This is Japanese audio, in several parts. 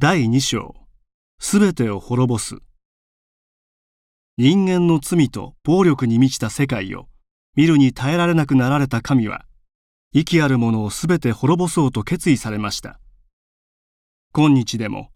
第2章。すべてを滅ぼす。人間の罪と暴力に満ちた世界を見るに耐えられなくなられた神は息あるものをすべて滅ぼそうと決意されました。今日でも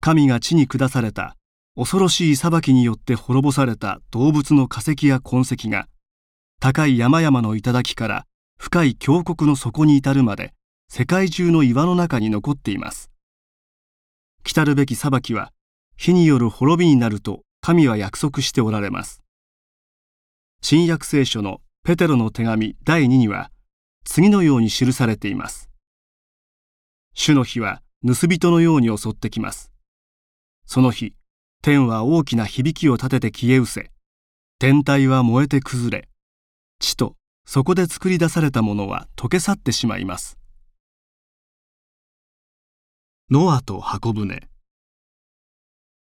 神が地に下された恐ろしい裁きによって滅ぼされた動物の化石や痕跡が高い山々の頂から深い峡谷の底に至るまで世界中の岩の中に残っています。来るべき裁きは火による滅びになると神は約束しておられます。新約聖書のペテロの手紙第2には次のように記されています。主の日は盗人のように襲ってきます。その日天は大きな響きを立てて消え失せ天体は燃えて崩れ地とそこで作り出されたものは溶け去ってしまいます。ノアと箱舟。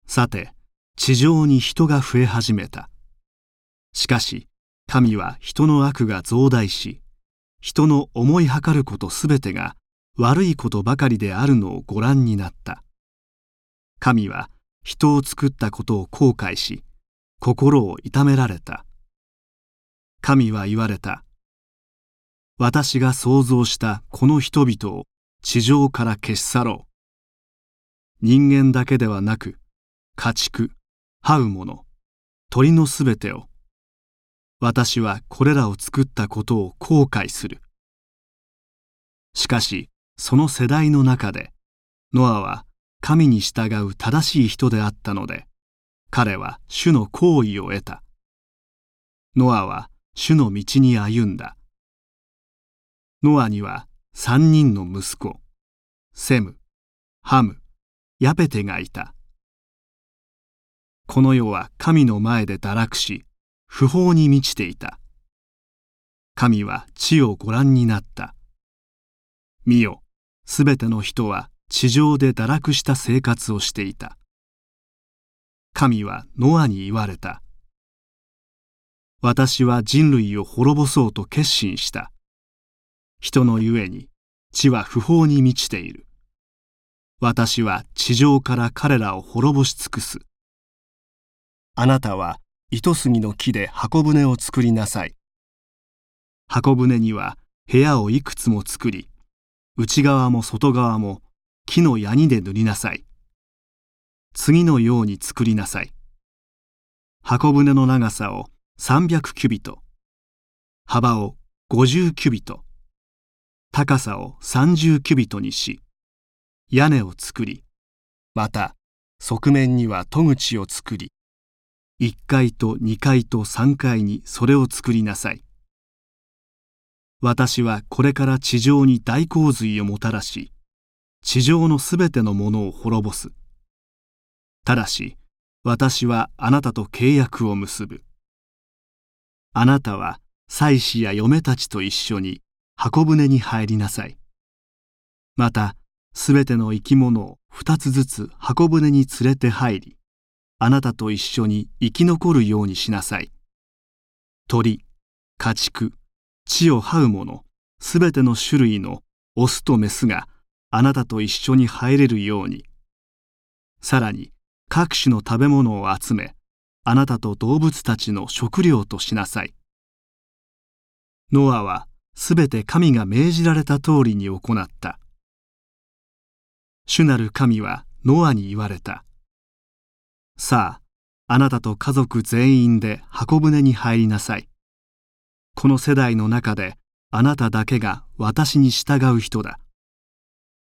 さて地上に人が増え始めた。しかし神は人の悪が増大し人の思いはかることすべてが悪いことばかりであるのをご覧になった。神は人を作ったことを後悔し心を痛められた。神は言われた。私が創造したこの人々を地上から消し去ろう。人間だけではなく家畜這う者鳥のすべてを。私はこれらを作ったことを後悔する。しかしその世代の中でノアは神に従う正しい人であったので彼は主の好意を得た。ノアは主の道に歩んだ。ノアには三人の息子セムハムヤペテがいた。この世は神の前で堕落し不法に満ちていた。神は地をご覧になった。見よすべての人は地上で堕落した生活をしていた。神はノアに言われた。私は人類を滅ぼそうと決心した。人のゆえに地は不法に満ちている。私は地上から彼らを滅ぼし尽くす。あなたは糸杉の木で箱舟を作りなさい。箱舟には部屋をいくつも作り、内側も外側も木のヤニで塗りなさい。次のように作りなさい。箱舟の長さを300キュビト、幅を50キュビト、高さを30キュビトにし、屋根を作りまた側面には戸口を作り1階と2階と3階にそれを作りなさい。私はこれから地上に大洪水をもたらし地上のすべてのものを滅ぼす。ただし私はあなたと契約を結ぶ。あなたは妻子や嫁たちと一緒に箱舟に入りなさい。またすべての生き物を二つずつ箱舟に連れて入り、あなたと一緒に生き残るようにしなさい。鳥、家畜、地を這う者、すべての種類のオスとメスがあなたと一緒に入れるように。さらに各種の食べ物を集め、あなたと動物たちの食料としなさい。ノアはすべて神が命じられた通りに行った。主なる神はノアに言われた。さあ、あなたと家族全員で箱舟に入りなさい。この世代の中であなただけが私に従う人だ。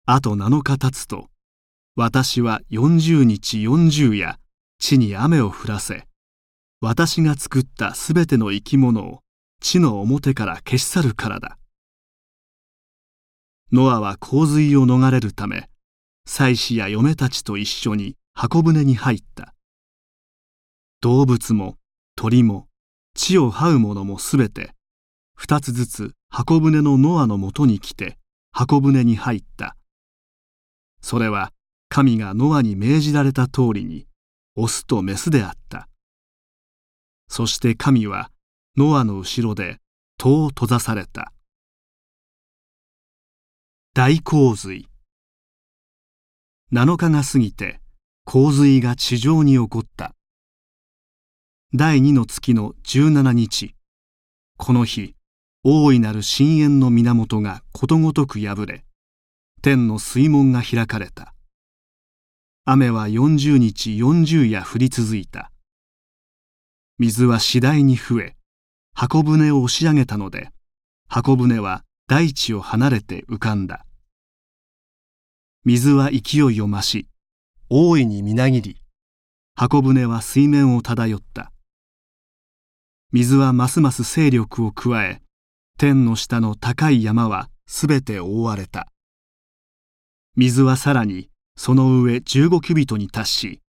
あと7日経つと、私は40日40夜、地に雨を降らせ、私が作ったすべての生き物を地の表から消し去るからだ。ノアは洪水を逃れるため、妻子や嫁たちと一緒に箱舟に入った。動物も鳥も地を這う者もすべて二つずつ箱舟のノアのもとに来て箱舟に入った。それは神がノアに命じられた通りにオスとメスであった。そして神はノアの後ろで戸を閉ざされた。大洪水。7日が過ぎて洪水が地上に起こった。第二の月の17日この日大いなる深淵の源がことごとく破れ天の水門が開かれた。雨は40日40夜降り続いた。水は次第に増え箱舟を押し上げたので箱舟は大地を離れて浮かんだ。水は勢いを増し大いにみなぎり。箱舟は水面を漂った。水はますます勢力を加え天の下の高い山はすべて覆われた。水はさらにその上15キュビトに達し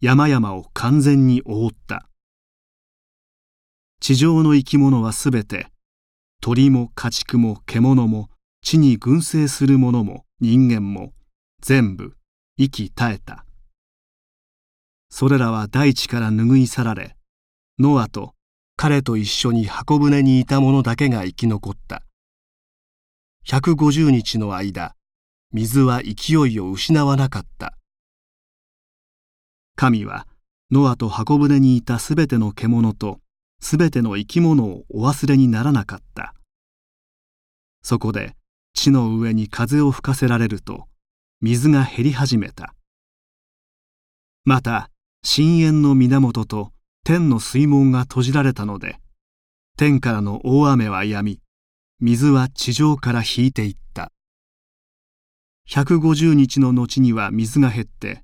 山々を完全に覆った。地上の生き物はすべて鳥も家畜も獣も地に群生する者も人間も全部息絶えた。それらは大地から拭い去られノアと彼と一緒に箱舟にいた者だけが生き残った。150日の間水は勢いを失わなかった。神はノアと箱舟にいたすべての獣とすべての生き物をお忘れにならなかった。そこで地の上に風を吹かせられると水が減り始めた。また深淵の源と天の水門が閉じられたので天からの大雨は止み水は地上から引いていった。150日の後には水が減って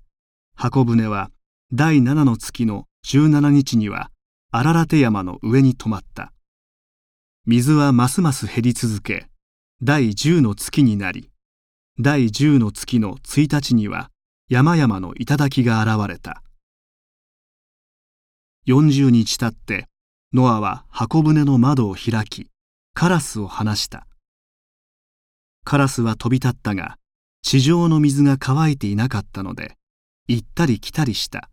箱舟は第7の月の17日には荒ラテ山の上に止まった。水はますます減り続け第10の月になり第10の月の1日には山々の頂が現れた。40日経ってノアは箱舟の窓を開きカラスを放した。カラスは飛び立ったが地上の水が乾いていなかったので行ったり来たりした。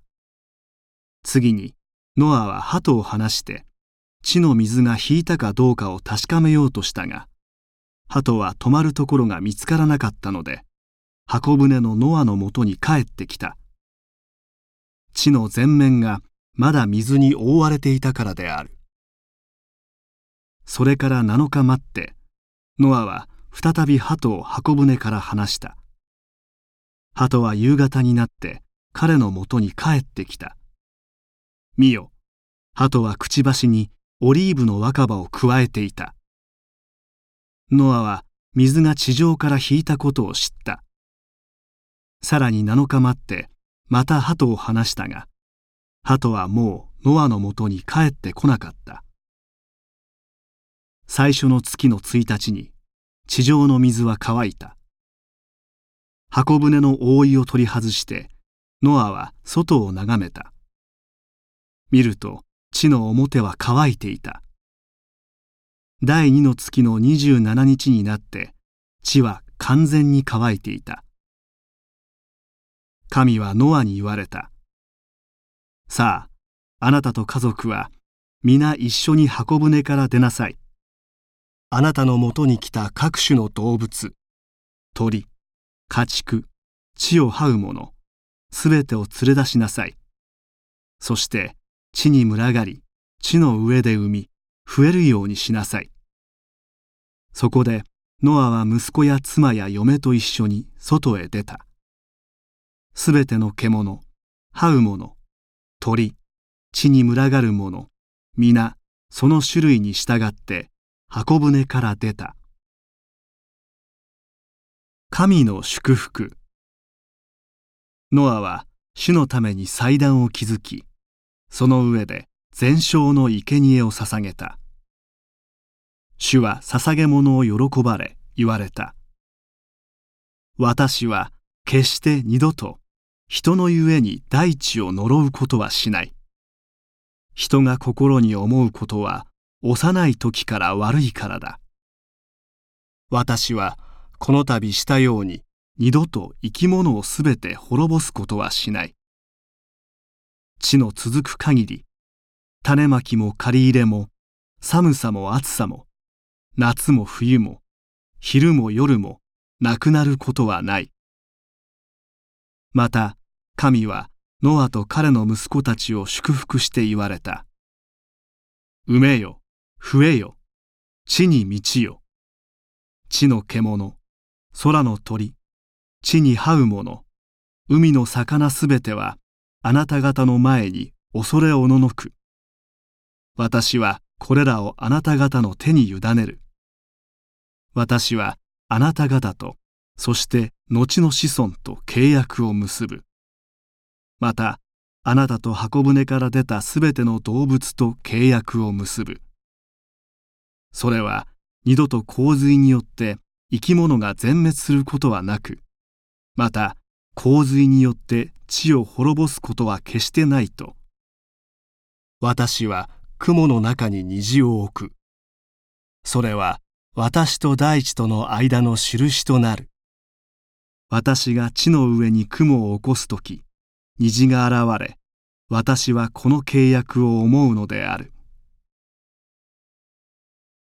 次にノアは鳩を放して地の水が引いたかどうかを確かめようとしたが鳩は止まるところが見つからなかったので箱舟のノアのもとに帰ってきた。地の全面がまだ水に覆われていたからである。それから7日待ってノアは再び鳩を箱舟から離した。鳩は夕方になって彼のもとに帰ってきた。見よ鳩はくちばしにオリーブの若葉をくわえていた。ノアは水が地上から引いたことを知った。さらに7日待ってまた鳩を放したが、鳩はもうノアのもとに帰ってこなかった。最初の月の1日に地上の水は乾いた。箱舟の覆いを取り外してノアは外を眺めた。見ると地の表は乾いていた。第二の月の27日になって地は完全に乾いていた。神はノアに言われた。さああなたと家族は皆一緒に箱舟から出なさい。あなたのもとに来た各種の動物鳥家畜地を這う者すべてを連れ出しなさい。そして地に群がり地の上で産み増えるようにしなさい。そこでノアは息子や妻や嫁と一緒に外へ出た。すべての獣、這う者、鳥、地に群がる者、皆その種類に従って箱舟から出た。神の祝福ノアは主のために祭壇を築き、その上で全焼の生贄を捧げた。主は捧げ物を喜ばれ言われた。私は決して二度と人のゆえに大地を呪うことはしない。人が心に思うことは幼い時から悪いからだ。私はこの度したように二度と生き物をすべて滅ぼすことはしない。地の続く限り種まきも借り入れも寒さも暑さも夏も冬も昼も夜もなくなることはないまた神はノアと彼の息子たちを祝福して言われた。埋めよ、増えよ、地に満ちよ。地の獣、空の鳥、地に這うもの、海の魚すべてはあなた方の前に恐れおののく。私はこれらをあなた方の手に委ねる。私はあなた方と、そして後の子孫と契約を結ぶ。また、あなたと箱舟から出たすべての動物と契約を結ぶ。それは二度と洪水によって生き物が全滅することはなく、また洪水によって地を滅ぼすことは決してないと。私は雲の中に虹を置く。それは私と大地との間の印となる。私が地の上に雲を起こすとき、虹が現れ、私はこの契約を思うのである。